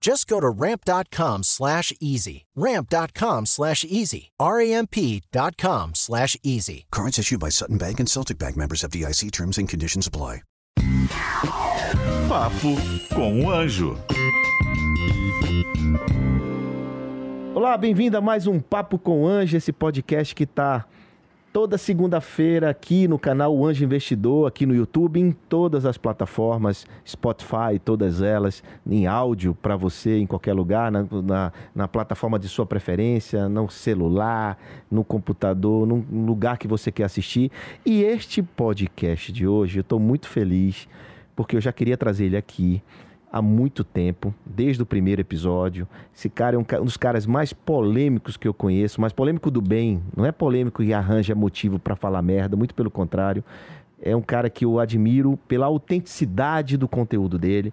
Just go to ramp.com slash easy. Ramp.com slash easy. R-A-M-P.com slash easy. Cards issued by Sutton Bank and Celtic Bank members of DIC terms and conditions apply. Papo com o Anjo. Olá, bem-vindo a mais um Papo com o Anjo, esse podcast que está toda segunda-feira aqui no canal O Anjo Investidor, aqui no YouTube, em todas as plataformas, Spotify, todas elas, em áudio para você em qualquer lugar, na, na, na, plataforma de sua preferência, no celular, no computador, no lugar que você quer assistir. E este podcast de hoje, eu estou muito feliz, porque eu já queria trazer ele aqui há muito tempo, desde o primeiro episódio. Esse cara é um, um, dos caras mais polêmicos que eu conheço, mais polêmico do bem. Não é polêmico e arranja motivo para falar merda, muito pelo contrário. É um cara que eu admiro pela autenticidade do conteúdo dele.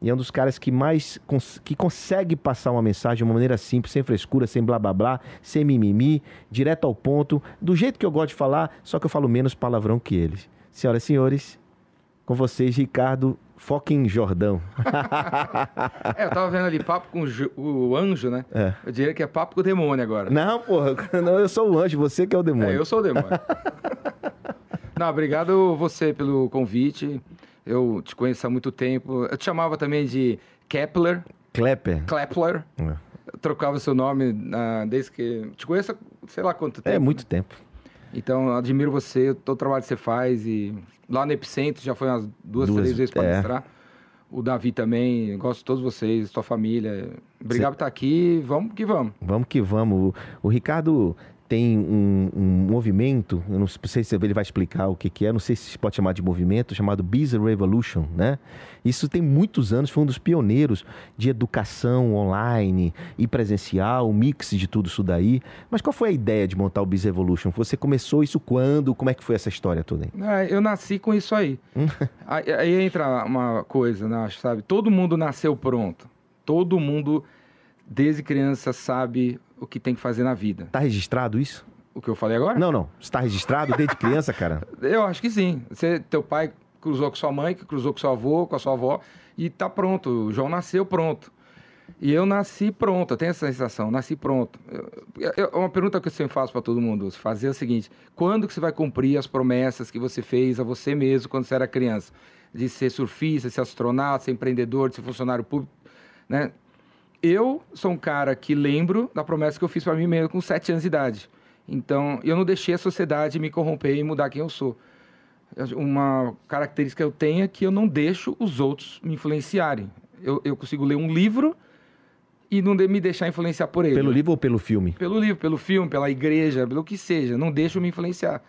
E é um dos caras que mais cons que consegue passar uma mensagem de uma maneira simples, sem frescura, sem blá blá blá, sem mimimi, direto ao ponto, do jeito que eu gosto de falar, só que eu falo menos palavrão que eles. Senhoras e senhores, com vocês, Ricardo Fucking Jordão. é, eu tava vendo ali papo com o anjo, né? É. Eu diria que é papo com o demônio agora. Não, porra, não, eu sou o anjo, você que é o demônio. É, eu sou o demônio. não, obrigado você pelo convite. Eu te conheço há muito tempo. Eu te chamava também de Kepler. Klepper. Klepler. É. Eu trocava seu nome uh, desde que. Te conheço sei lá quanto tempo. É, muito tempo. Então, admiro você, todo o trabalho que você faz. E lá no Epicentro já foi umas duas, duas três vezes para é. O Davi também, gosto de todos vocês, sua família. Obrigado por estar aqui, vamos que vamos. Vamos que vamos. O, o Ricardo tem um, um, movimento, eu não sei se ele vai explicar o que, que é, não sei se pode chamar de movimento, chamado Business Revolution, né? Isso tem muitos anos, foi um dos pioneiros de educação online e presencial, um mix de tudo isso daí. Mas qual foi a ideia de montar o Business Revolution? Você começou isso quando? Como é que foi essa história toda aí? É, eu nasci com isso aí. aí. aí. entra uma coisa, né, sabe? Todo mundo nasceu pronto. Todo mundo, desde criança, sabe o que tem que fazer na vida. Tá registrado isso? O que eu falei agora? Não, não. Está registrado desde criança, cara? Eu acho que sim. Você, teu pai cruzou com sua mãe, que cruzou com seu avô, com a sua avó, e tá pronto. O João nasceu pronto. E eu nasci pronto, eu tenho essa sensação, nasci pronto. Eu, eu, uma pergunta que eu sempre faço para todo mundo, fazer é o seguinte: quando que você vai cumprir as promessas que você fez a você mesmo quando você era criança? De ser surfista, de ser astronauta, ser empreendedor, de ser funcionário público, né? Eu sou um cara que lembro da promessa que eu fiz para mim mesmo com sete anos de idade. Então, eu não deixei a sociedade me corromper e mudar quem eu sou. Uma característica que eu tenho é que eu não deixo os outros me influenciarem. Eu, eu consigo ler um livro e não me deixar influenciar por ele. Pelo livro ou pelo filme? Pelo livro, pelo filme, pela igreja, pelo que seja. Não deixo me influenciar.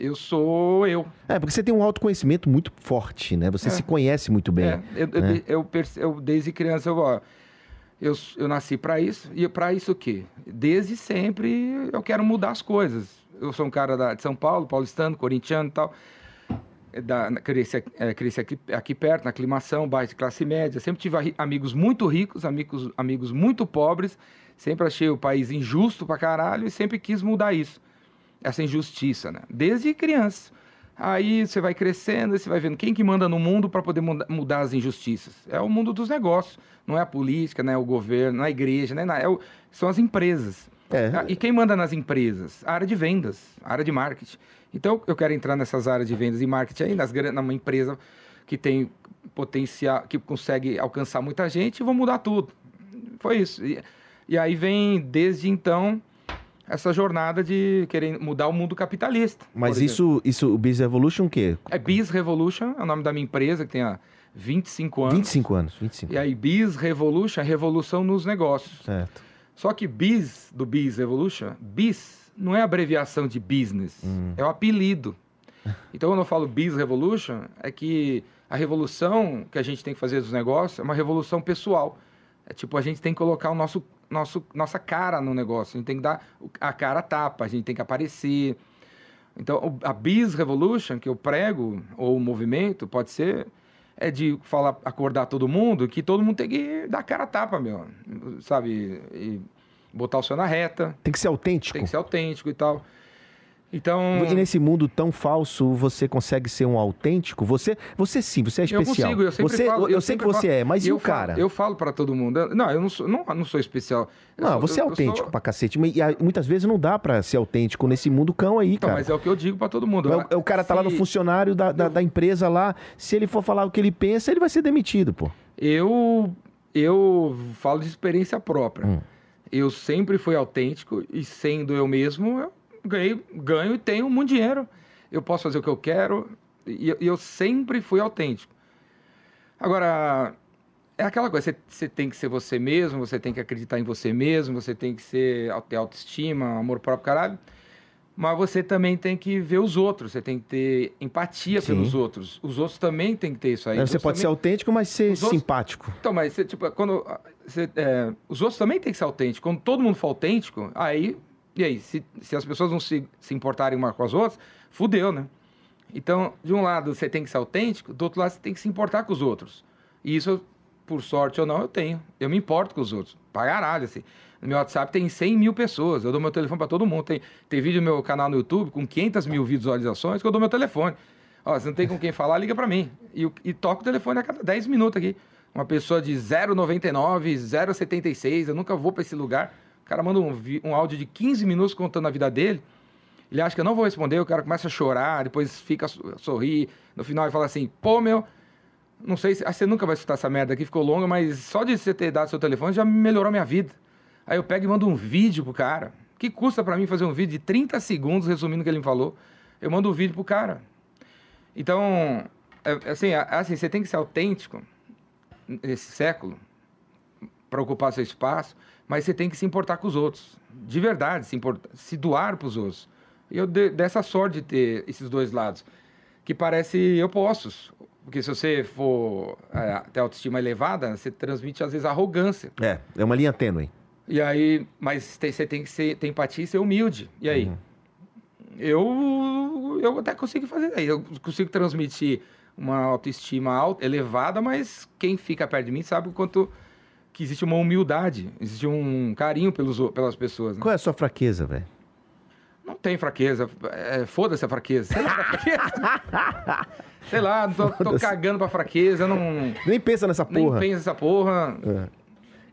Eu sou eu. É, porque você tem um autoconhecimento muito forte, né? Você é. se conhece muito bem. É, eu, né? eu, eu, eu, desde criança, eu, ó, eu, eu nasci para isso. E para isso o quê? Desde sempre eu quero mudar as coisas. Eu sou um cara da, de São Paulo, paulistano, corintiano e tal. Da, cresci, é, cresci aqui, aqui perto, na aclimação, baixo de classe média. Sempre tive amigos muito ricos, amigos, amigos muito pobres. Sempre achei o país injusto pra caralho e sempre quis mudar isso. Essa injustiça, né? Desde criança. Aí você vai crescendo você vai vendo quem que manda no mundo para poder mudar as injustiças. É o mundo dos negócios, não é a política, não é o governo, não é a igreja, né? é o, são as empresas. É. Ah, e quem manda nas empresas? A área de vendas, a área de marketing. Então eu quero entrar nessas áreas de vendas e marketing aí, nas, numa empresa que tem potencial, que consegue alcançar muita gente e vou mudar tudo. Foi isso. E, e aí vem, desde então, essa jornada de querer mudar o mundo capitalista. Mas isso, isso, o Biz Evolution o quê? É Biz Revolution, é o nome da minha empresa, que tem há 25 anos. 25 anos, 25. E aí, Biz Revolution é revolução nos negócios. Certo. Só que Biz, do Biz Evolution, Biz não é abreviação de business, é o apelido. Então, quando eu falo Biz Revolution, é que a revolução que a gente tem que fazer dos negócios é uma revolução pessoal. É tipo, a gente tem que colocar o nosso, nosso, nossa cara no negócio, a gente tem que dar a cara a tapa, a gente tem que aparecer. Então, a Biz Revolution que eu prego, ou o movimento, pode ser, é de falar, acordar todo mundo, que todo mundo tem que dar a cara a tapa, meu. Sabe? E botar o seu na reta, Tem que ser autêntico. tem que ser autêntico e tal. Então. E nesse mundo tão falso, você consegue ser um autêntico? Você, você sim, você é Eu especial. consigo, eu sempre você, falo. eu, sei que você falo. é, mas e eu o cara? Falo, eu falo pra todo mundo. eu- Não, eu não sou, não, não sou especial. Eu Não, sou- você é eu- eu autêntico sou- pra cacete. E muitas vezes não dá pra ser autêntico nesse mundo cão aí, Então, cara. mas é o que eu digo pra todo mundo. É o, é o cara tá lá no funcionário da, da, da empresa lá. Se ele for falar o que ele pensa, ele vai ser demitido, pô. Eu, eu falo de experiência própria. Hum. Eu sempre fui autêntico e sendo eu mesmo, eu ganhei, ganho e tenho muito dinheiro. Eu posso fazer o que eu quero e eu, e eu sempre fui autêntico. Agora, é aquela coisa, você, você tem que ser você mesmo, você tem que acreditar em você mesmo, você tem que ser, ter autoestima, amor próprio, caralho. Mas você também tem que ver os outros, você tem que ter empatia Sim. pelos outros. Os outros também têm que ter isso aí. Os você pode ser também- autêntico, mas ser outros- simpático. então, mas você, tipo, quando. ah, você, é, os outros também têm que ser autênticos. Quando todo mundo for autêntico, aí. E aí? Se, se as pessoas não se, se importarem uma com as outras, fudeu, né? Então, de um lado você tem que ser autêntico, do outro lado você tem que se importar com os outros. E isso, por sorte ou não, eu tenho. Eu me importo com os outros. Pra caralho, assim. No meu WhatsApp tem 100 mil pessoas. Eu dou meu telefone pra todo mundo. Tem, tem vídeo no meu canal no YouTube com 500 mil visualizações que eu dou meu telefone. Ó, você não tem com quem falar, liga pra mim. E, e toco o telefone a cada 10 minutos aqui. Uma pessoa de 0,99, 0,76, eu nunca vou pra esse lugar. Cara manda um, um áudio de 15 minutos contando a vida dele. Ele acha que eu não vou responder, o cara começa a chorar, depois fica a so- sorrir. No final ele fala assim, pô, meu, não sei se. você nunca vai escutar essa merda aqui, ficou longa, mas só de você ter dado seu telefone já melhorou minha vida. Aí eu pego e mando um vídeo pro cara. Que custa pra mim fazer um vídeo de 30 segundos resumindo o que ele me falou? Eu mando um vídeo pro cara. Então, é- assim, é- assim, você tem que ser autêntico nesse século para ocupar seu espaço, mas você tem que se importar com os outros. De verdade, se, importar, se doar para os outros. E eu dei dessa sorte de ter esses dois lados, que parecem opostos. Porque se você for é, ter autoestima elevada, você transmite, às vezes, arrogância. É, é uma linha tênue. E aí, mas tem- você tem que ser, ter empatia e ser humilde. E aí? Eu, eu até consigo fazer. aí, Eu consigo transmitir uma autoestima alta, elevada, mas quem fica perto de mim sabe o quanto que existe uma humildade, existe um carinho pelos, pelas pessoas. né? Qual é a sua fraqueza, velho? Não tem fraqueza. É, Foda-se a fraqueza. Sei lá, fraqueza. Sei lá, tô, tô cagando pra fraqueza, não. Nem pensa nessa Nem porra. penso nessa porra.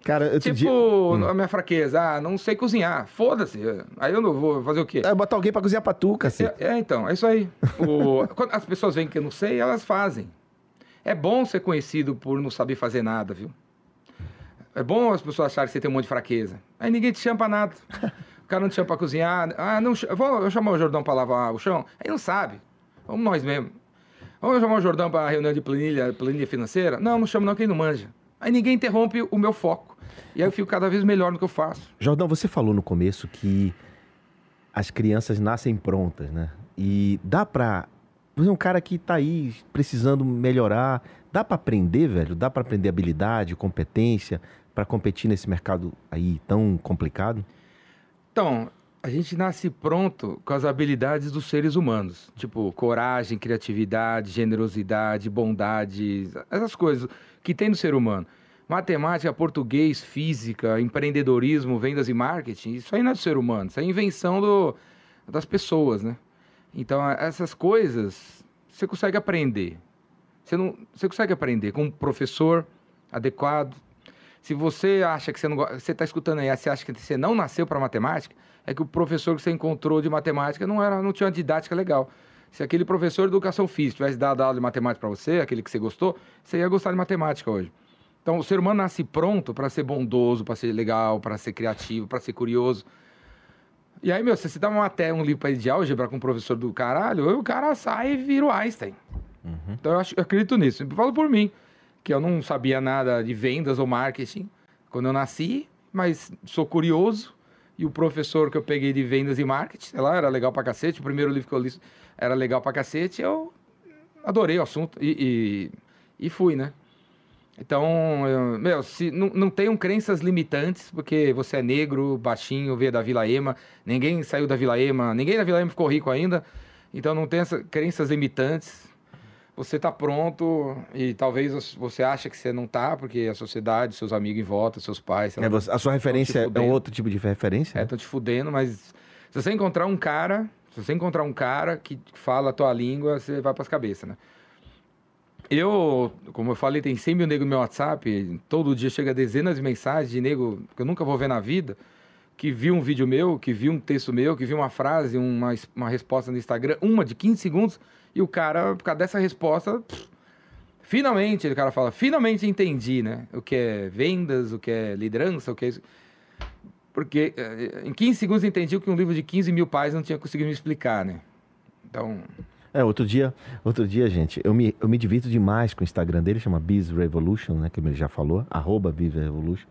Cara, outro Tipo, dia... Hum. a minha fraqueza, ah, não sei cozinhar. Foda-se. Aí eu não vou fazer o quê? É, botar alguém pra cozinhar pra tu, cacete. É, é, então, é isso aí. O- quando as pessoas veem que eu não sei, elas fazem. É bom ser conhecido por não saber fazer nada, viu? É bom as pessoas acharem que você tem um monte de fraqueza. Aí ninguém te chama pra nada. O cara não te chama pra cozinhar. Ah, não, vou chamar o Jordão pra lavar o chão. Aí não sabe. Vamos nós mesmo. Vamos chamar o Jordão pra reunião de planilha, planilha financeira? Não, não chamo não, quem não manja. Aí ninguém interrompe o meu foco. E aí eu fico cada vez melhor no que eu faço. Jordão, você falou no começo que as crianças nascem prontas, né? E dá pra. Você é um cara que tá aí precisando melhorar. Dá pra aprender, velho? Dá pra aprender habilidade, competência pra competir nesse mercado aí tão complicado? Então, a gente nasce pronto com as habilidades dos seres humanos. Tipo, coragem, criatividade, generosidade, bondade, essas coisas que tem no ser humano. Matemática, português, física, empreendedorismo, vendas e marketing, isso aí não é do ser humano, isso é invenção do, das pessoas, né? Então, essas coisas você consegue aprender. Você, não, você consegue aprender com um professor adequado. Se você acha que você não você está escutando aí, você acha que você não nasceu para matemática, é que o professor que você encontrou de matemática não era, não tinha uma didática legal. Se aquele professor de educação física tivesse dado aula de matemática para você, aquele que você gostou, você ia gostar de matemática hoje. Então, o ser humano nasce pronto para ser bondoso, para ser legal, para ser criativo, para ser curioso. E aí, meu, se você dá uma matéria, um livro ele de álgebra com um professor do caralho, o cara sai e vira o Einstein. Então eu, acho, eu acredito nisso. Eu falo por mim, que eu não sabia nada de vendas ou marketing quando eu nasci, mas sou curioso. E o professor que eu peguei de vendas e marketing, sei lá, era legal pra cacete. O primeiro livro que eu li era legal pra cacete. Eu adorei o assunto e, e, e fui, né? Então, eu- meu, se, não, não tenham crenças limitantes, porque você é negro, baixinho, veio da Vila Ema, ninguém saiu da Vila Ema, ninguém da Vila Ema ficou rico ainda, então não tenha crenças limitantes. Você tá pronto e talvez você acha que você não tá, porque a sociedade, seus amigos em volta, seus pais, É, a sua referência é um outro tipo de referência? é, estão te fudendo, mas se você encontrar um cara, se você encontrar um cara que fala a tua língua, você vai pras cabeças, né? Eu, como eu falei, tem 100 mil negros no meu WhatsApp, todo dia chega dezenas de mensagens de nego que eu nunca vou ver na vida, que viu um vídeo meu, que viu um texto meu, que viu uma frase, uma, uma resposta no Instagram, uma de 15 segundos, e o cara, por causa dessa resposta, pff, finalmente, o cara fala, finalmente entendi, né? O que é vendas, o que é liderança, o que é isso. Porque eh, em 15 segundos entendi o que um livro de 15 mil páginas não tinha conseguido me explicar, né? Então, É, outro dia, outro dia, gente, eu me, eu me divirto demais com o Instagram dele, chama Biz Revolution, né? Que ele já falou, arroba Biz Revolution.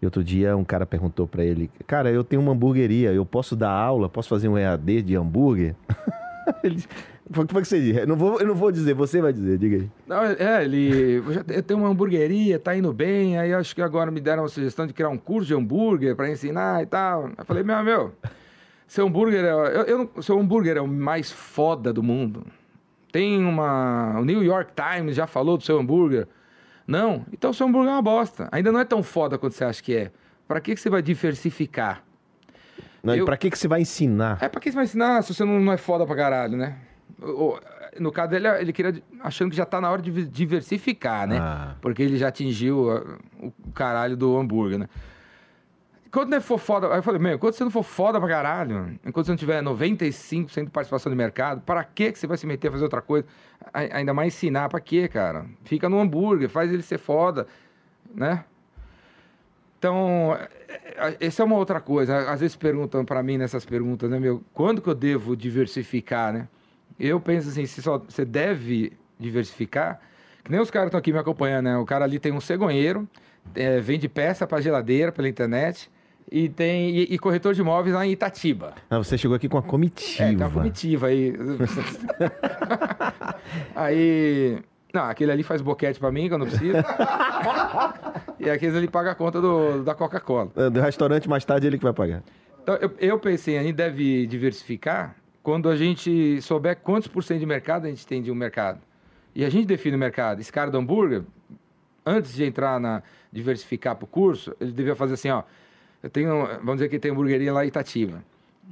E outro dia um cara perguntou pra ele, cara, eu tenho uma hamburgueria, eu posso dar aula, posso fazer um EAD de hambúrguer? ele disse, o que foi que você disse? Eu não, vou, eu não vou dizer, você vai dizer, diga aí. não, é, ele. Eu, tenho uma hamburgueria, tá indo bem, aí acho que agora me deram uma sugestão de criar um curso de hambúrguer para ensinar e tal. Eu falei, meu, meu, seu hambúrguer é. Eu, eu seu hambúrguer é o mais foda do mundo. Tem uma. O New York Times já falou do seu hambúrguer. Não, então seu hambúrguer é uma bosta. Ainda não é tão foda quanto você acha que é. Pra que, que você vai diversificar? Não, e Eu- pra que, que você vai ensinar? É pra que você vai ensinar se você não, não é foda pra caralho, né? No caso dele, ele queria achando que já tá na hora de diversificar, né? Ah. Porque ele já atingiu ah, o caralho do hambúrguer, né? Quando ele for foda, aí eu falei, meu, enquanto você não for foda pra caralho, enquanto você não tiver 95% de participação de mercado, para que você vai se meter a fazer outra coisa? Ainda mais ensinar, pra quê, cara? Fica no hambúrguer, faz ele ser foda, né? Então, é- é- essa é uma outra coisa. Às vezes perguntam pra mim nessas perguntas, né, meu, quando que eu devo diversificar, né? Eu penso assim, se só, você deve diversificar, que nem os caras estão aqui me acompanhando, né? O cara ali tem um cegonheiro, é, vende peça pra geladeira pela internet e tem e, e corretor de imóveis lá em Itatiba. Ah, você chegou aqui com a comitiva. É, tem uma comitiva aí. aí. Não, aquele ali faz boquete pra mim, que eu não preciso. e aqueles ali paga a conta do, da Coca-Cola. Ah, Do restaurante, mais tarde, ele que vai pagar. Então, eu, eu pensei, a gente deve diversificar quando a gente souber quantos por cento de mercado a gente tem de um mercado. E a gente define o mercado. Esse cara do hambúrguer, antes de entrar na diversificar para o curso, ele devia fazer assim, ó. Eu tenho, vamos dizer que tem hamburgueria lá em Itatiba.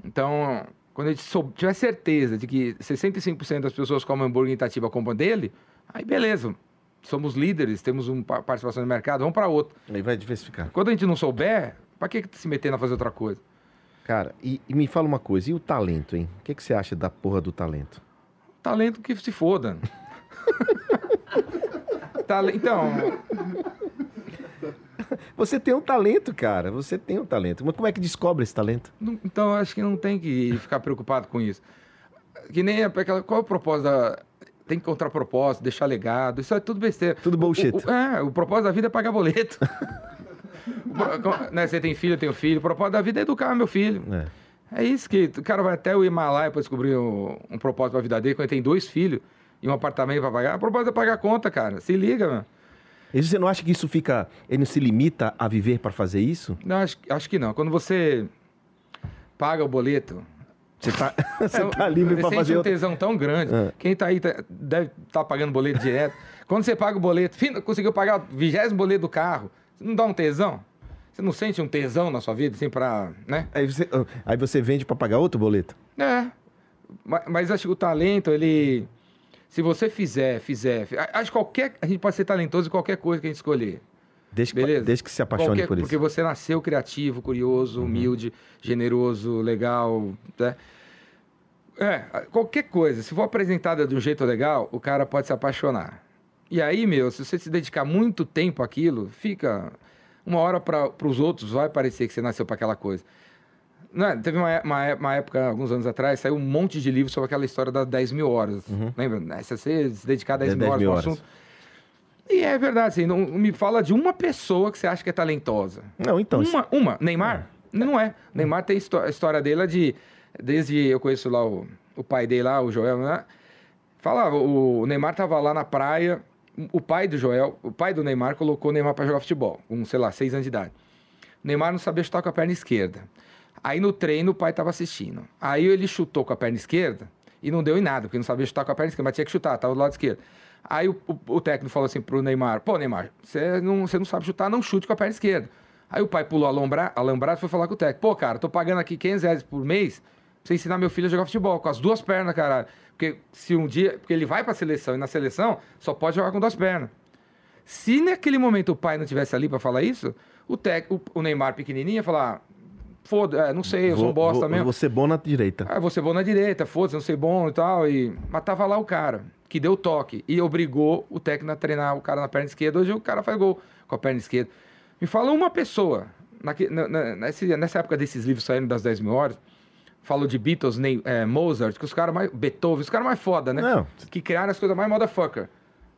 Então, quando a gente sou- tiver certeza de que 65% das pessoas comem hambúrguer em Itatiba compram dele, aí beleza. Somos líderes, temos uma pa- participação no mercado, vamos para outro. Aí vai diversificar. Quando a gente não souber, para que que se metendo a fazer outra coisa? Cara, e, e me fala uma coisa, e o talento, hein? O que, que você acha da porra do talento? Talento que se foda. Tale- Então, Você tem um talento, cara. Você tem um talento. Mas como é que descobre esse talento? não- então acho que não tem que ficar preocupado com isso. Que nem aquela, qual é o propósito da. Tem que encontrar propósito, deixar legado. Isso é tudo besteira. Tudo bullshit. O, o- é, o propósito da vida é pagar boleto. Né, você tem filho, eu tenho filho. O propósito da vida é educar meu filho. É. É isso que o cara vai até o Himalaia para descobrir um, um propósito para a vida dele, quando ele tem dois filhos e um apartamento para pagar. O propósito é pagar a conta, cara. Se liga, mano. E você não acha que isso fica. Ele não se limita a viver para fazer isso? Não, acho, acho que não. Quando você paga o boleto. Você tá, você então, tá livre para fazer um outra. tesão tão grande. É. Quem tá aí tá- deve estar pagando boleto direto. Quando você paga o boleto, fim, conseguiu pagar o vigésimo boleto do carro, você não dá um tesão? Você não sente um tesão na sua vida, assim, pra. né? Aí você, aí você vende para pagar outro boleto? É. Ma- Mas acho que o talento, ele. Se você fizer, fizer. Acho que qualquer. A gente pode ser talentoso em qualquer coisa que a gente escolher. Desde que, Beleza. desde que se apaixone Qualquer- por isso. Porque você nasceu criativo, curioso, humilde, generoso, legal. Né? É, qualquer coisa. Se for apresentada de um jeito legal, o cara pode se apaixonar. E aí, meu, se você se dedicar muito tempo àquilo, fica. Uma hora para os outros vai parecer que você nasceu para aquela coisa. É? Teve uma, é- uma, é- uma época, alguns anos atrás, saiu um monte de livros sobre aquela história das 10 mil horas. Lembra? Né, Se você se dedicar a 10, É mil 10 horas mil no horas. assunto. E é verdade, assim, não, me fala de uma pessoa que você acha que é talentosa. Não, então. Uma, uma. Neymar? Não é. Neymar tem a história dele é de. Desde eu conheço lá o, o pai dele lá, o Joel, né? Falava, o Neymar tava lá na praia. O pai do Joel, o pai do Neymar, colocou o Neymar para jogar futebol, com, sei lá, seis anos de idade. O Neymar não sabia chutar com a perna esquerda. Aí no treino o pai tava assistindo. Aí ele chutou com a perna esquerda e não deu em nada, porque não sabia chutar com a perna esquerda, mas tinha que chutar, tava do lado esquerdo. Aí o, o- o técnico falou assim pro Neymar: pô, Neymar, você não, não sabe chutar, não chute com a perna esquerda. Aí o pai pulou alombra, alambrado e foi falar com o técnico: pô, cara, tô pagando aqui 500 reais por mês você ensinar meu filho a jogar futebol com as duas pernas, caralho. Porque se um dia. Porque ele vai pra seleção e na seleção só pode jogar com duas pernas. Se naquele momento o pai não tivesse ali pra falar isso, o, tec, o, o Neymar pequenininho ia falar: foda, é, não sei, eu sou um bosta vou, mesmo. Vou ser bom na direita. Ah, você bom na direita, foda-se, não sei bom e tal. E... Mas tava lá o cara, que deu toque e obrigou o técnico a treinar o cara na perna esquerda. Hoje o cara faz gol com a perna esquerda. Me fala uma pessoa, naque- na- na- nessa época desses livros saindo das 10 mil horas, falou de Beatles, Ney, eh, Mozart, que os caras mais. Beethoven, os caras mais foda, né? Não. Que criaram as coisas mais motherfucker.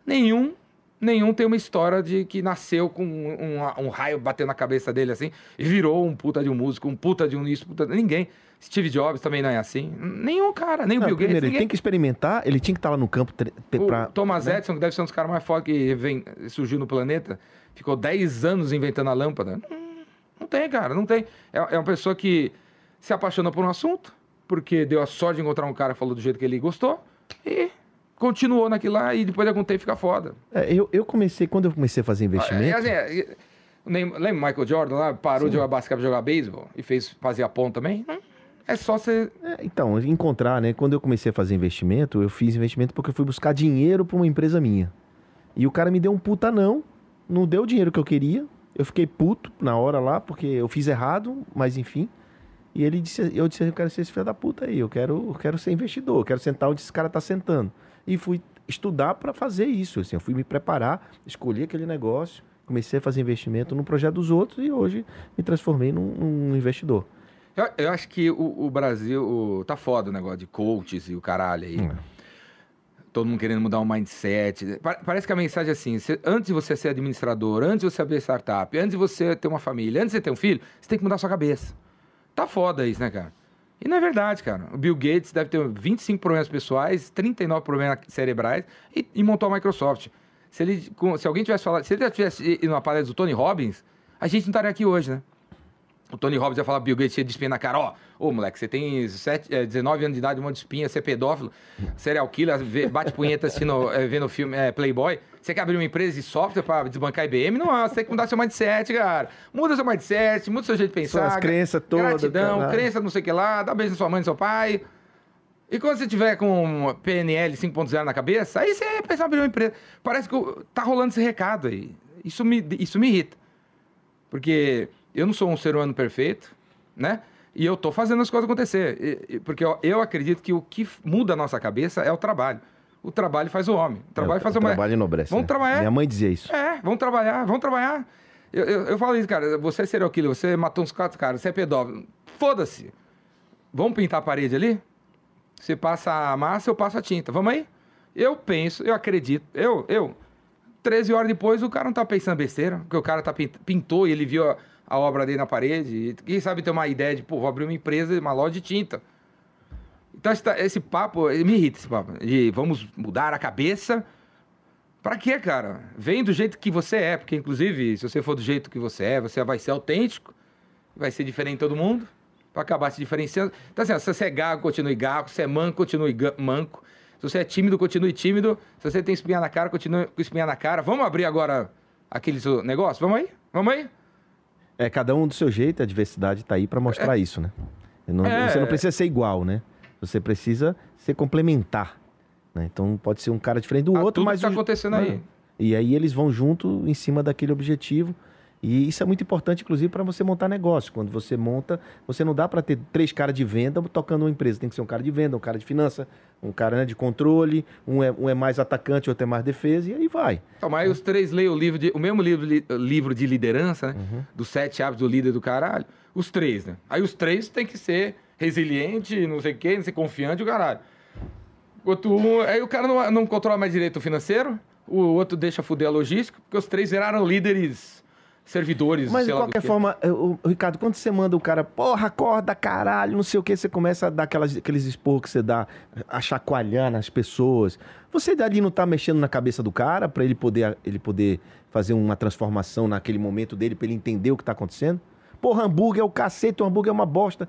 Nenhum. Nenhum tem uma história de que nasceu com um, um- um raio batendo na cabeça dele assim e virou um puta de um músico, um puta de um nisso, puta... ninguém. Steve Jobs também não é assim. Nenhum cara, nem o Não, Bill Gates. primeiro, ele ninguém. tem que experimentar, ele tinha que estar lá no campo tre- O pra- Thomas né? Edison, que deve ser um dos caras mais fodas que vem, surgiu no planeta, ficou 10 anos inventando a lâmpada. Não, não tem, cara, não tem. É, é uma pessoa que se apaixonou por um assunto, porque deu a sorte de encontrar um cara que falou do jeito que ele gostou, e continuou naquilo lá, e depois de algum tempo fica foda. É, eu, eu comecei, quando eu comecei a fazer É, investimento. assim, é, o Neymar- lembra o Michael Jordan lá? Parou de jogar basquete pra jogar beisebol e fez fazer a ponta também? Hum, É só você. É, então, encontrar, né? Quando eu comecei a fazer investimento, eu fiz investimento porque eu fui buscar dinheiro para uma empresa minha. E o cara me deu um puta não, não deu o dinheiro que eu queria. Eu fiquei puto na hora lá, porque eu fiz errado, mas enfim. E ele disse, eu disse, eu quero ser esse filho da puta aí, eu quero, eu quero ser investidor, eu quero sentar onde esse cara tá sentando. E fui estudar para fazer isso, assim, eu fui me preparar, escolhi aquele negócio, comecei a fazer investimento no projeto dos outros e hoje me transformei num, num investidor. Eu, eu acho que o, o Brasil o- tá foda o negócio de coaches e o caralho aí. Hum. Todo mundo querendo mudar o mindset. Pa- Parece que a mensagem é assim: você- antes de você ser administrador, antes de você abrir startup, antes de você ter uma família, antes de você ter um filho, você tem que mudar a sua cabeça. Tá foda isso, né, cara? E não é verdade, cara. O Bill Gates deve ter 25 problemas pessoais, 39 problemas cerebrais e, e montou a Microsoft. Se, ele, se alguém tivesse falado, se ele já tivesse ido numa palestra do Tony Robbins, a gente não estaria aqui hoje, né? O Tony Robbins ia falar Bill Gates cheio de espinha na cara, ó, ô moleque, você tem sete, eh, 19 anos de idade, um monte de espinha, você é pedófilo, serial killer, vê- bate punheta assistindo, eh, vendo filme eh, Playboy, você quer abrir uma empresa de software pra desbancar IBM? Não, você tem que mudar seu mindset, cara. Muda seu mindset, muda seu jeito de pensar. Suas crenças todas, Gratidão, caralho. crença não sei o que lá, dá beijo na sua mãe no seu pai. E quando você tiver com PNL 5.0 na cabeça, aí você pensa em abrir uma empresa. Parece que tá rolando esse recado aí. Isso me, isso me irrita. Porque eu não sou um ser humano perfeito, né? E eu tô fazendo as coisas acontecer. E- e- Porque eu, eu acredito que o que muda a nossa cabeça é o trabalho. O trabalho faz o homem. O trabalho É, faz o o homem. trabalho enobrece. Vamos né? trabalhar. Minha mãe dizia isso. É, vamos trabalhar, vamos trabalhar. Eu, eu, eu falo isso, cara. Você é serial killer, você matou uns quatro caras, você é pedófilo. Foda-se. Vamos pintar a parede ali? Você passa a massa, eu passo a tinta. Vamos aí? Eu penso, eu acredito. Eu, eu. 13 horas depois, o cara não tá pensando besteira, porque o cara tá pint- pintou e ele viu a, a obra dele na parede. E quem sabe ter uma ideia de, pô, vou abrir uma empresa, uma loja de tinta. Então, esse, papo, me irrita esse papo. De vamos mudar a cabeça. Pra quê, cara? Vem do jeito que você é, porque, inclusive, se você for do jeito que você é, você vai ser autêntico, vai ser diferente de todo mundo, pra acabar se diferenciando. Então, assim, ó, se você é gago, continue gago, se você é manco, continue manco. Se você é tímido, continue tímido. Se você tem espinha na cara, continue com espinha na cara. Vamos abrir agora aquele negócio? Vamos aí? Vamos aí? É, cada um do seu jeito, a diversidade tá aí para mostrar isso, né? Não- É. Você não precisa ser igual, né? Você precisa ser complementar. né? Então pode ser um cara diferente do Ah, outro, tudo mas. que tá o- acontecendo né? aí. E aí eles vão junto em cima daquele objetivo. E isso é muito importante, inclusive, para você montar negócio. Quando você monta, você não dá para ter três caras de venda tocando uma empresa. Tem que ser um cara de venda, um cara de finança, um cara né, de controle, um é, um é mais atacante, outro é mais defesa, e aí vai. Então, mas aí os três leem o, livro de, o mesmo livro, li- livro de liderança, né? Uhum. Dos sete hábitos do líder do caralho. Os três, né? Aí os três tem que ser resiliente, não sei o quê, não ser confiante, o caralho. Outro um, aí o cara não, não controla mais direito o financeiro, o outro deixa fuder a logística, porque os três viraram líderes servidores, Mas de qualquer forma, o, Ricardo, quando você manda o cara, porra, acorda, caralho, não sei o que, você começa a dar aquelas, aqueles esporros que você dá, a chacoalhar nas pessoas. Você dali não tá mexendo na cabeça do cara para ele poder, ele poder fazer uma transformação naquele momento dele, para ele entender o que tá acontecendo? Porra, hambúrguer é o cacete, o hambúrguer é uma bosta.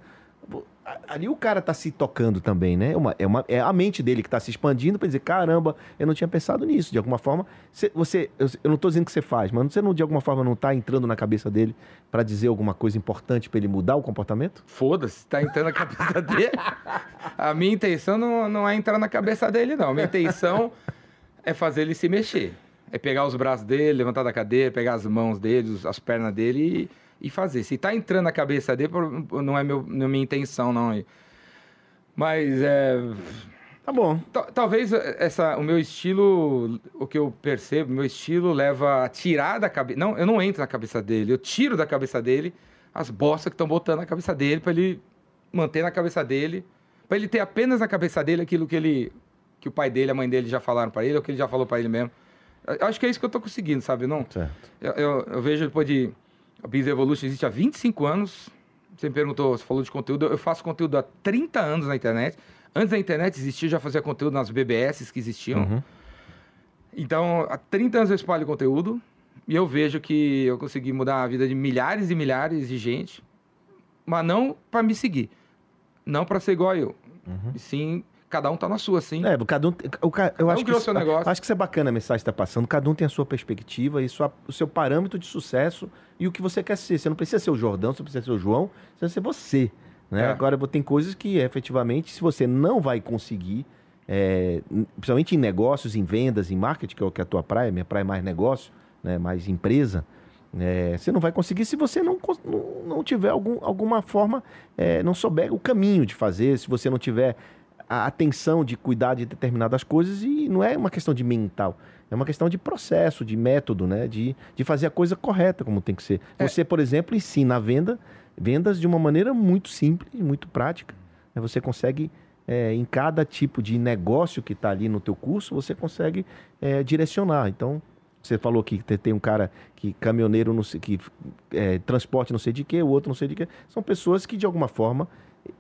Ali o cara tá se tocando também, né? É, uma, é, uma- é a mente dele que tá se expandindo para dizer, caramba, eu não tinha pensado nisso. De alguma forma, você, você- eu, eu não tô dizendo que você faz, mas você não, de alguma forma não tá entrando na cabeça dele para dizer alguma coisa importante para ele mudar o comportamento? Foda-se, tá entrando na cabeça dele. A minha intenção não, não é entrar na cabeça dele, não. A minha intenção é fazer ele se mexer. É pegar os braços dele, levantar da cadeira, pegar as mãos dele, as pernas dele e, e fazer. Se tá entrando na cabeça dele, não é, meu, não é minha intenção, não. Mas é. Tá bom. Tal- Talvez essa, o meu estilo, o que eu percebo, meu estilo leva a tirar da cabeça. Não, eu não entro na cabeça dele, eu tiro da cabeça dele as bostas que estão botando na cabeça dele para ele manter na cabeça dele, para ele ter apenas na cabeça dele aquilo que ele, que o pai dele, a mãe dele já falaram para ele, ou que ele já falou para ele mesmo. Eu acho que é isso que eu tô conseguindo, sabe? Não. Certo. Eu, eu- eu vejo depois de. A Biz Evolution existe há 25 anos. Você me perguntou, você falou de conteúdo. Eu faço conteúdo há 30 anos na internet. Antes da internet existir, eu já fazia conteúdo nas BBS que existiam. Uhum. Então, há 30 anos eu espalho conteúdo. E eu vejo que eu consegui mudar a vida de milhares e milhares de gente. Mas não para me seguir. Não para ser igual a eu. E sim, cada um tá na sua, sim. É, cada um, o, eu Cada acho um que, isso- seu negócio. acho que isso é bacana a mensagem que está passando. Cada um tem a sua perspectiva e sua- o seu parâmetro de sucesso e o que você quer ser. Você não precisa ser o Jordão, você não precisa ser o João, você precisa ser você. Né? É. Agora, tem coisas que, efetivamente, se você não vai conseguir, é, principalmente em negócios, em vendas, em marketing, que é o que é a tua praia, minha praia é mais negócio, né, mais empresa, é, você não vai conseguir se você não, não, não tiver algum, alguma forma, é, não souber o caminho de fazer, se você não tiver a atenção de cuidar de determinadas coisas e não é uma questão de mental, é uma questão de processo, de método, né? De, de fazer a coisa correta como tem que ser. É. Você, por exemplo, ensina a venda, vendas de uma maneira muito simples, muito prática. né? Você consegue, é, em cada tipo de negócio que está ali no teu curso, você consegue é, direcionar. Então, você falou que te- tem um cara que caminhoneiro, não sei, que é, transporte não sei de quê, o outro não sei de quê. São pessoas que, de alguma forma,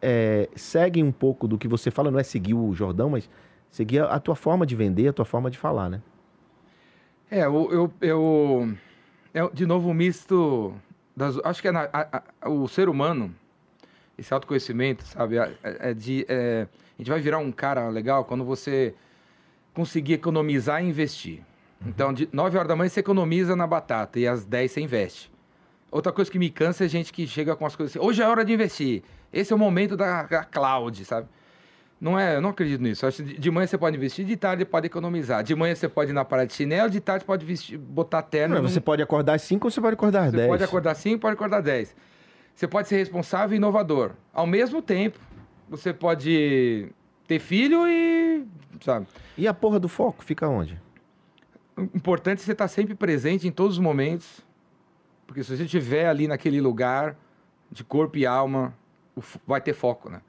é, seguem um pouco do que você fala, não é seguir o Jordão, mas seguir a, a tua forma de vender, a tua forma de falar, né? É, eu, eu, eu- é, de novo, um misto. Das, acho que é na- a- a- o ser humano, esse autoconhecimento, sabe? É, é de, é, a gente vai virar um cara legal quando você conseguir economizar e investir. Então, de 9 horas da manhã você economiza na batata e às 10 você investe. Outra coisa que me cansa é gente que chega com as coisas assim, hoje é hora de investir. Esse é o momento da, da cloud, sabe? Não é, eu não acredito nisso. Acho que de manhã você pode investir, de tarde pode economizar. De manhã você pode ir na praia de chinelo, de tarde pode vestir, botar terno. Não, num- você pode acordar às 5 ou você pode acordar às você 10. pode acordar 5, pode acordar 10. Você pode ser responsável e inovador. Ao mesmo tempo, você pode ter filho e, sabe? E a porra do foco fica onde? O importante é você estar sempre presente em todos os momentos. Porque se você estiver ali naquele lugar, de corpo e alma, vai ter foco, né?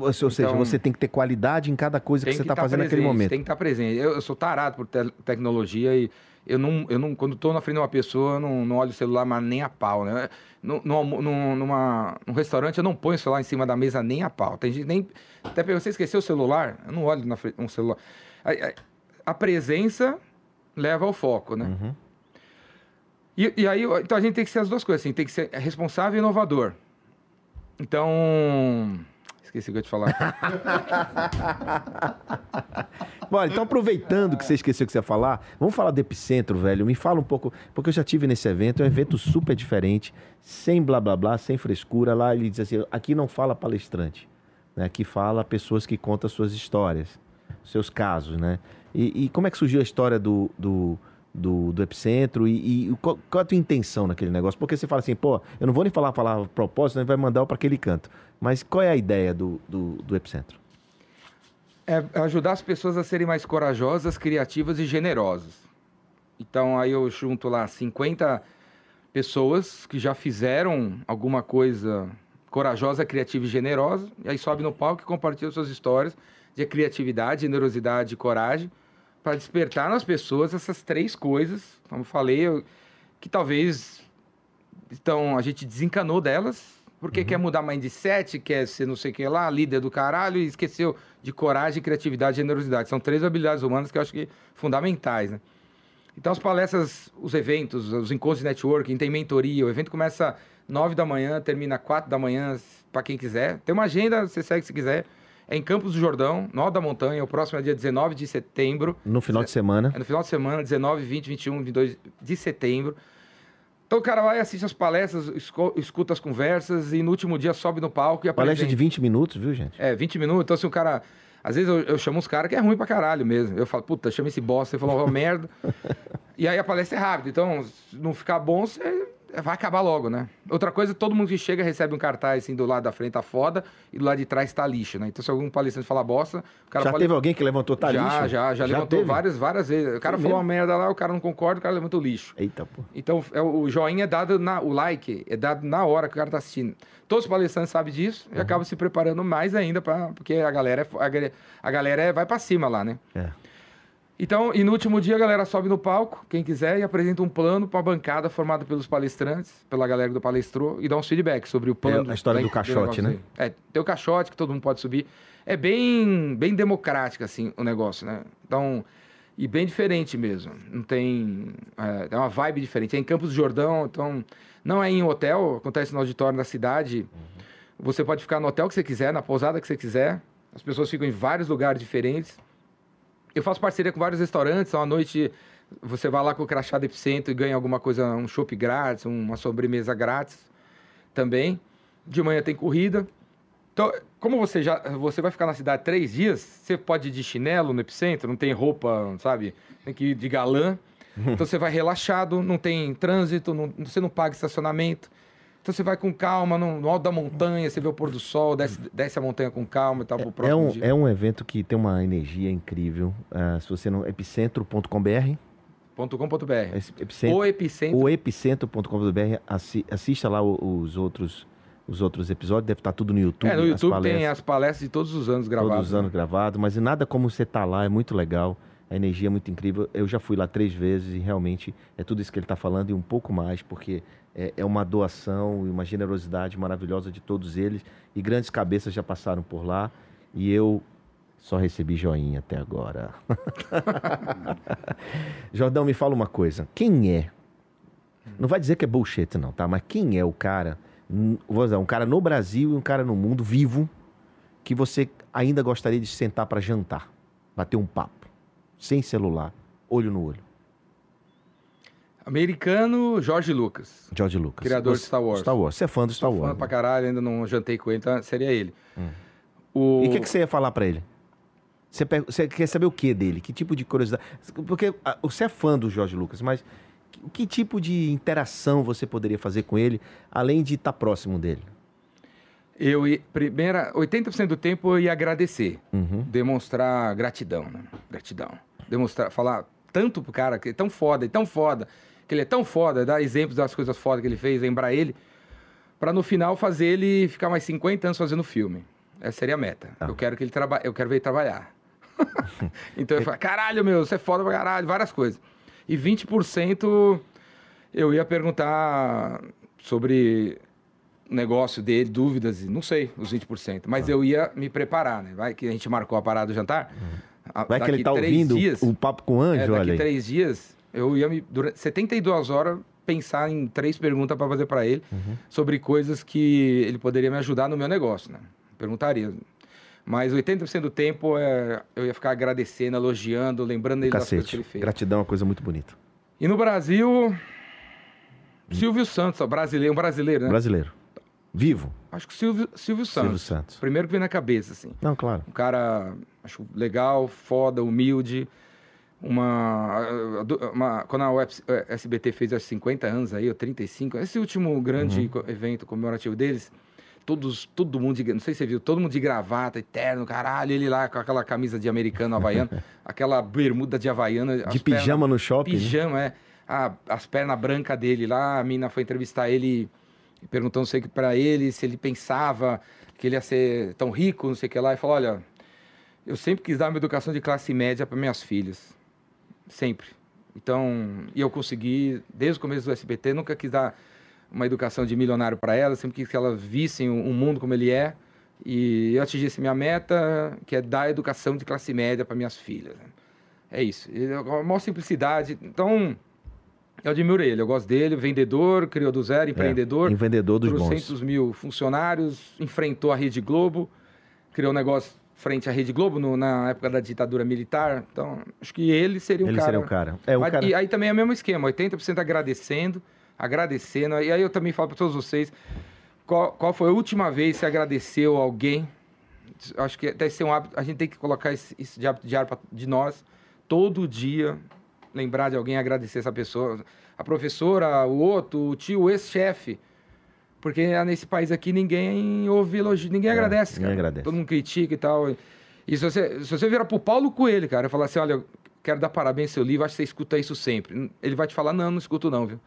Ou seja, Então- você tem que ter qualidade em cada coisa que você está tá fazendo naquele momento. Tem que estar presente. Eu, eu sou tarado por te- tecnologia e eu não, eu não, quando estou na frente de uma pessoa, eu não, não olho o celular, mas nem a pau, né? No, no, num- numa, num restaurante, eu não ponho o celular em cima da mesa nem a pau. Tem gente nem. Até pra você esquecer o celular, eu não olho na frente um celular. A, a- a presença leva ao foco, né? Uhum. E, e aí, então a gente tem que ser as duas coisas, assim, tem que ser responsável e inovador. Então. Esqueci o que eu ia te falar. Bom, então aproveitando que você esqueceu que você ia falar, vamos falar do Epicentro, velho. Me fala um pouco, porque eu já tive nesse evento, é um evento super diferente, sem blá blá blá, sem frescura. Lá ele diz assim: aqui não fala palestrante, né? aqui fala pessoas que contam suas histórias, seus casos, né? E, e como é que surgiu a história do, do, do, do Epicentro e, e qual, qual, a tua intenção naquele negócio? Porque você fala assim, pô, eu não vou nem falar a palavra propósito, né? vai mandar para aquele canto. Mas qual é a ideia do, do, do Epicentro? É ajudar as pessoas a serem mais corajosas, criativas e generosas. Então aí eu junto lá 50 pessoas que já fizeram alguma coisa corajosa, criativa e generosa, e aí sobe no palco e compartilha suas histórias de criatividade, generosidade e coragem para despertar nas pessoas essas três coisas, como falei, eu, que talvez então a gente desencanou delas, porque uhum. quer mudar mindset, quer ser não sei o que lá, líder do caralho, e esqueceu de coragem, criatividade e generosidade. São três habilidades humanas que eu acho que fundamentais, né? Então as palestras, os eventos, os encontros de networking, tem mentoria, o evento começa nove da manhã, termina quatro da manhã, para quem quiser. Tem uma agenda, você segue se quiser. É em Campos do Jordão, no Alto da Montanha. O próximo é dia 19 de setembro. No final de semana. É no final de semana, 19, 20, 21, 22 de setembro. Então o cara vai, assiste as palestras, escuta as conversas e no último dia sobe no palco e apresenta. Palestra de 20 minutos, viu, gente? É, 20 minutos. Então, assim, o cara. Às vezes eu, eu chamo uns caras que é ruim pra caralho mesmo. Eu falo, puta, chama esse bosta. Você falou, oh, merda. e aí a palestra é rápida. Então, se não ficar bom, você vai acabar logo, né? Outra coisa, todo mundo que chega recebe um cartaz assim do lado da frente tá foda e do lado de trás tá lixo, né? Então se algum palestrante falar bosta, o cara Já pode... teve alguém que levantou tá já, lixo? Já, já, já levantou teve? várias, várias vezes. O cara falou uma merda lá, o cara não concorda, o cara levantou lixo. Eita, pô. Então é, o joinha é dado na o like é dado na hora que o cara tá assistindo. Todos os palestrantes sabem disso uhum. e acabam se preparando mais ainda para porque a galera é, a, a galera é, vai para cima lá, né? É. Então, e no último dia a galera sobe no palco, quem quiser, e apresenta um plano para a bancada formada pelos palestrantes, pela galera do palestrou, e dá uns feedback sobre o plano. É a história do, do caixote, do né? É, tem o caixote que todo mundo pode subir. É bem, bem democrático, assim, o negócio, né? Então, e bem diferente mesmo. Não tem. É, é uma vibe diferente. É em Campos do Jordão, então. Não é em hotel, acontece no auditório da cidade. Uhum. Você pode ficar no hotel que você quiser, na pousada que você quiser. As pessoas ficam em vários lugares diferentes. Eu faço parceria com vários restaurantes, à noite você vai lá com o crachá do Epicentro e ganha alguma coisa, um chopp grátis, uma sobremesa grátis também. De manhã tem corrida. Então, como você já você vai ficar na cidade três dias, você pode ir de chinelo no Epicentro, não tem roupa, sabe? Tem que ir de galã. Então você vai relaxado, não tem trânsito, não, você não paga estacionamento. Então você vai com calma, no, no, alto da montanha, você vê o pôr do sol, desce, desce a montanha com calma e tal, pro próximo é um, dia. É um evento que tem uma energia incrível. Uh, se você não... epicentro.com.br .com.br Epicentro, ou epicentro. Ou epicentro.com.br assi, assista lá os outros os outros episódios, deve estar tudo no YouTube. É, no YouTube tem as palestras de todos os anos gravadas. Todos os anos né? gravados, mas nada como você tá lá, é muito legal. A energia é muito incrível. Eu já fui lá três vezes e realmente é tudo isso que ele está falando e um pouco mais, porque é, é uma doação e uma generosidade maravilhosa de todos eles. E grandes cabeças já passaram por lá. E eu só recebi joinha até agora. Jordão, me fala uma coisa. Quem é? Não vai dizer que é bullshit, não, tá? Mas quem é o cara, vou dizer, um cara no Brasil e um cara no mundo vivo que você ainda gostaria de sentar para jantar, bater um papo, sem celular, olho no olho? Americano, George Lucas. George Lucas. Criador de Star Wars. Star Wars. Você é fã do Star Wars. fã pra caralho, ainda não jantei com ele, então seria ele. Hum. O... E o que, que você ia falar para ele? Você, você, quer saber o que dele? Que tipo de curiosidade? Porque ah, você é fã do George Lucas, mas que, que tipo de interação você poderia fazer com ele, além de estar tá próximo dele? Eu, primeira, 80% do tempo eu ia agradecer, uhum. demonstrar gratidão, né? gratidão. Demonstrar, falar tanto pro cara que é tão foda, é tão foda, que ele é tão foda, dar exemplos das coisas fodas que ele fez, lembrar ele, para no final fazer ele ficar mais 50 anos fazendo filme. Essa seria a meta. Ah. Eu quero que ele trabalhe, eu quero ver ele trabalhar. então eu falo, caralho, meu, você é foda pra caralho, várias coisas. E 20% eu ia perguntar sobre o negócio dele, dúvidas, não sei, os 20%. Mas ah. eu ia me preparar, né? Vai que a gente marcou a parada do jantar. Uhum. Vai que ele tá ouvindo dias, o papo com o anjo, é, daqui olha aí. três dias eu ia me, durante 72 horas, pensar em três perguntas para fazer para ele uhum. sobre coisas que ele poderia me ajudar no meu negócio, né? Perguntaria. Mas 80% do tempo é, eu ia ficar agradecendo, elogiando, lembrando ele Cacete. das coisas que ele fez. Gratidão é uma coisa muito bonita. E no Brasil, Silvio Santos, ó, brasileiro, um brasileiro, né? Brasileiro. Vivo. Acho que Silvio, Silvio Santos. Silvio Santos. Primeiro que vem na cabeça, assim. Não, claro. Um cara, acho legal, foda, humilde uma, uma quando a SBT fez aos 50 anos aí, ou 35, esse último grande Uhum. evento comemorativo deles, todos, todo mundo, de, não sei se você viu, todo mundo de gravata, eterno, caralho, ele lá com aquela camisa de americano havaiano, aquela bermuda de havaiana. De pijama no shopping. né? Pijama, é. A- as pernas brancas dele lá, a mina foi entrevistar ele, perguntando sei o que pra ele, se ele pensava que ele ia ser tão rico, não sei o que lá, e falou, olha, eu sempre quis dar uma educação de classe média para minhas filhas. Sempre. Então, e eu consegui, desde o começo do SBT, nunca quis dar uma educação de milionário para elas, sempre quis que elas vissem o o mundo como ele é. E eu atingi essa minha meta, que é dar educação de classe média para minhas filhas. né? É isso. É uma maior simplicidade. Então, eu admiro ele, eu gosto dele, vendedor, criou do zero, empreendedor. É, um vendedor dos bons. 300 mil funcionários, enfrentou a Rede Globo, criou um negócio frente à Rede Globo no- na época da ditadura militar. Então, acho que ele seria um Ele cara. seria um cara. É Mas- cara. E aí também é o mesmo esquema, 80% agradecendo, agradecendo. E aí eu também falo para todos vocês, qual, qual foi a última vez que você agradeceu alguém? Acho que deve ser um hábito, a gente tem que colocar esse, isso de hábito diário pra- de nós, todo dia, lembrar de alguém agradecer essa pessoa. A professora, o outro, o tio, o ex-chefe. Porque nesse país aqui ninguém ouve elogio, ninguém agradece, É, ninguém cara. agradece. Todo mundo critica e tal. E se você, se você virar pro Paulo Coelho, cara, e falar assim, olha, eu quero dar parabéns ao seu livro, acho que você escuta isso sempre. Ele vai te falar, não, não escuto não, viu?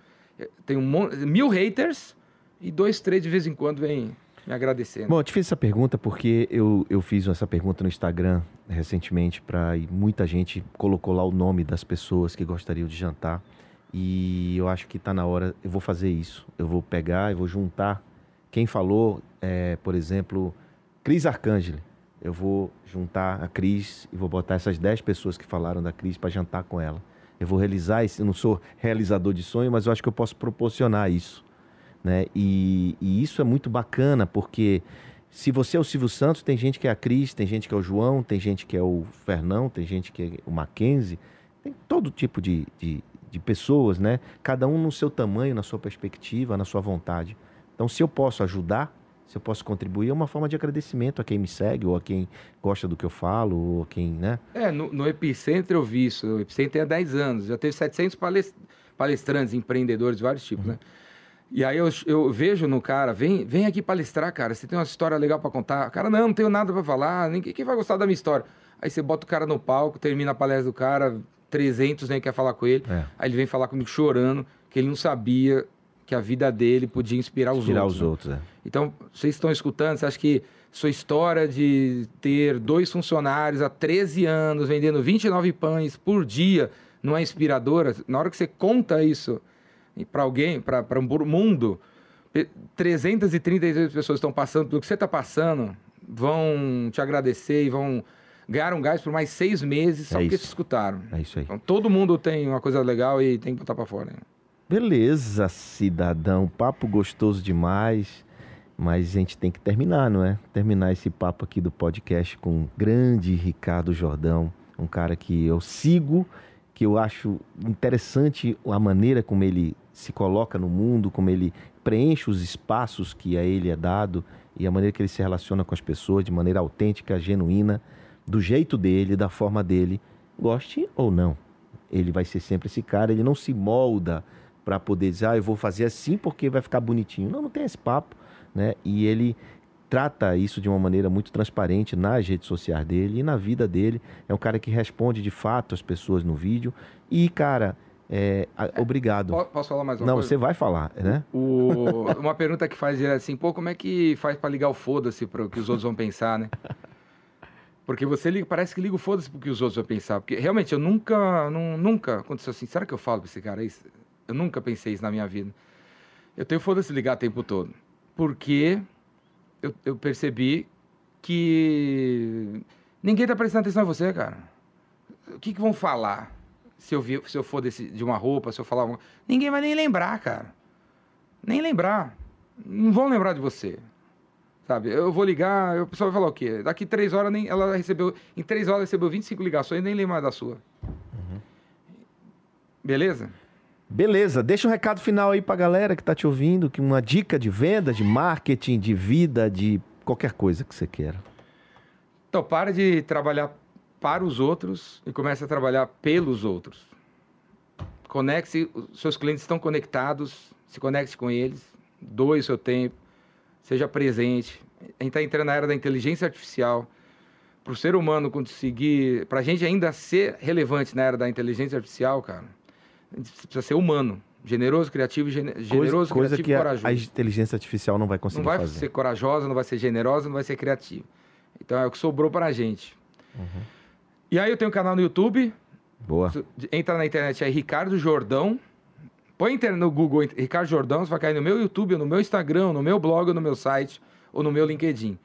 Tem um mon- mil haters e dois, três de vez em quando vem me agradecendo. Bom, eu te fiz essa pergunta porque eu, eu fiz essa pergunta no Instagram recentemente para muita gente colocou lá o nome das pessoas que gostariam de jantar e eu acho que está na hora. Eu vou fazer isso. Eu vou pegar, eu vou juntar quem falou, é, por exemplo, Cris Arcangeli. Eu vou juntar a Cris e vou botar essas 10 pessoas que falaram da Cris para jantar com ela. Eu vou realizar isso. Eu não sou realizador de sonho, mas eu acho que eu posso proporcionar isso né? E, e isso é muito bacana, porque se você é o Silvio Santos, tem gente que é a Cris, tem gente que é o João, tem gente que é o Fernão, tem gente que é o Mackenzie, tem todo tipo de, de, de pessoas, né? Cada um no seu tamanho, na sua perspectiva, na sua vontade. Então, se eu posso ajudar, se eu posso contribuir, é uma forma de agradecimento a quem me segue, ou a quem gosta do que eu falo, ou a quem, né? É, no, no Epicentro eu vi isso. O Epicentro tem há 10 anos. Já teve 700 pales- palestrantes, empreendedores de vários tipos, né? E aí eu, eu vejo no cara, vem, vem aqui palestrar, cara. Você tem uma história legal pra contar. O cara, não, não tenho nada pra falar. Ninguém quem vai gostar da minha história. Aí você bota o cara no palco, termina a palestra do cara, 300 nem quer falar com ele. É. Aí ele vem falar comigo chorando, que ele não sabia que a vida dele podia inspirar os Tirar outros. os né? outros, é. Então, vocês estão escutando, você acha que sua história de ter dois funcionários há 13 anos, vendendo 29 pães por dia, não é inspiradora? Na hora que você conta isso para alguém, para um mundo, pe- 333 pessoas estão passando pelo que você está passando, vão te agradecer e vão ganhar um gás por mais seis meses só É porque isso. te escutaram. É isso aí. Então, todo mundo tem uma coisa legal e tem que botar para fora. né? Beleza, cidadão. Papo gostoso demais. Mas a gente tem que terminar, não é? Terminar esse papo aqui do podcast com o grande Ricardo Jordão, um cara que eu sigo, que eu acho interessante a maneira como ele se coloca no mundo, como ele preenche os espaços que a ele é dado e a maneira que ele se relaciona com as pessoas de maneira autêntica, genuína, do jeito dele, da forma dele, goste ou não. Ele vai ser sempre esse cara, ele não se molda para poder dizer, ah, eu vou fazer assim porque vai ficar bonitinho. Não, não tem esse papo, né? E ele trata isso de uma maneira muito transparente nas redes sociais dele e na vida dele. É um cara que responde de fato as pessoas no vídeo. E, cara, é, obrigado. Po- Posso falar mais uma Não, coisa? você vai falar, né? O- uma pergunta que faz direto assim, pô, como é que faz pra ligar o foda-se para o que os outros vão pensar, né? Porque você liga, parece que liga o foda-se pro que os outros vão pensar. Porque realmente eu nunca, nu- nunca aconteceu assim. Será que eu falo pra esse cara isso? Eu nunca pensei isso na minha vida. Eu tenho foda-se ligar o tempo todo. Porque eu, eu percebi que ninguém tá prestando atenção em você, cara. O que, que vão falar se eu, vi, se eu for desse, de uma roupa, se eu falar uma... Ninguém vai nem lembrar, cara. Nem lembrar. Não vão lembrar de você. Sabe? Eu vou ligar, o pessoal vai falar o quê? Daqui três horas, nem, ela recebeu. Em três horas recebeu 25 ligações, nem lembra mais da sua. Beleza? Beleza, deixa um recado final aí pra galera que tá te ouvindo, que uma dica de venda, de marketing, de vida, de qualquer coisa que você queira. Então, para de trabalhar para os outros e comece a trabalhar pelos outros. Conecte-se, os seus clientes estão conectados, se conecte com eles, doe o seu tempo, seja presente. A gente está entrando na era da inteligência artificial. Para o ser humano conseguir, para a gente ainda ser relevante na era da inteligência artificial, cara, a gente precisa ser humano, generoso, criativo, gene, generoso, coisa, coisa criativo que e a, corajoso. a inteligência artificial não vai conseguir Não vai fazer. ser corajosa, não vai ser generosa, não vai ser criativa. Então é o que sobrou para a gente. Uhum. E aí eu tenho um canal no YouTube, Boa. entra na internet aí, Ricardo Jordão. Põe no Google Ricardo Jordão, você vai cair no meu YouTube, no meu Instagram, no meu blog, no meu site ou no meu LinkedIn.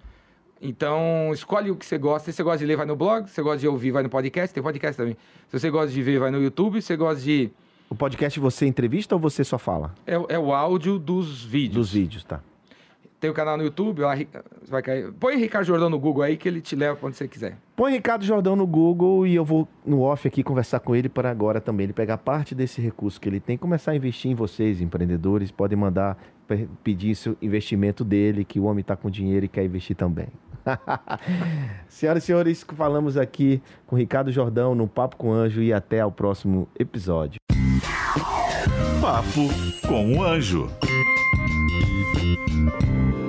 Então, escolhe o que você gosta. Se você gosta de ler, vai no blog. Se você gosta de ouvir, vai no podcast. Tem podcast também. Se você gosta de ver, vai no YouTube. Se você gosta de... O podcast você entrevista ou você só fala? É, é o áudio dos vídeos. Dos vídeos, tá. Tem o canal no YouTube. Lá, vai cair... Põe Ricardo Jordão no Google aí que ele te leva pra onde você quiser. Põe Ricardo Jordão no Google e eu vou no off aqui conversar com ele para agora também ele pegar parte desse recurso que ele tem, começar a investir em vocês, empreendedores, podem mandar pe- pedir esse investimento dele, que o homem está com dinheiro e quer investir também. Senhoras e senhores, falamos aqui com Ricardo Jordão no Papo com Anjo e até o próximo episódio. Papo com o Anjo. Thank you.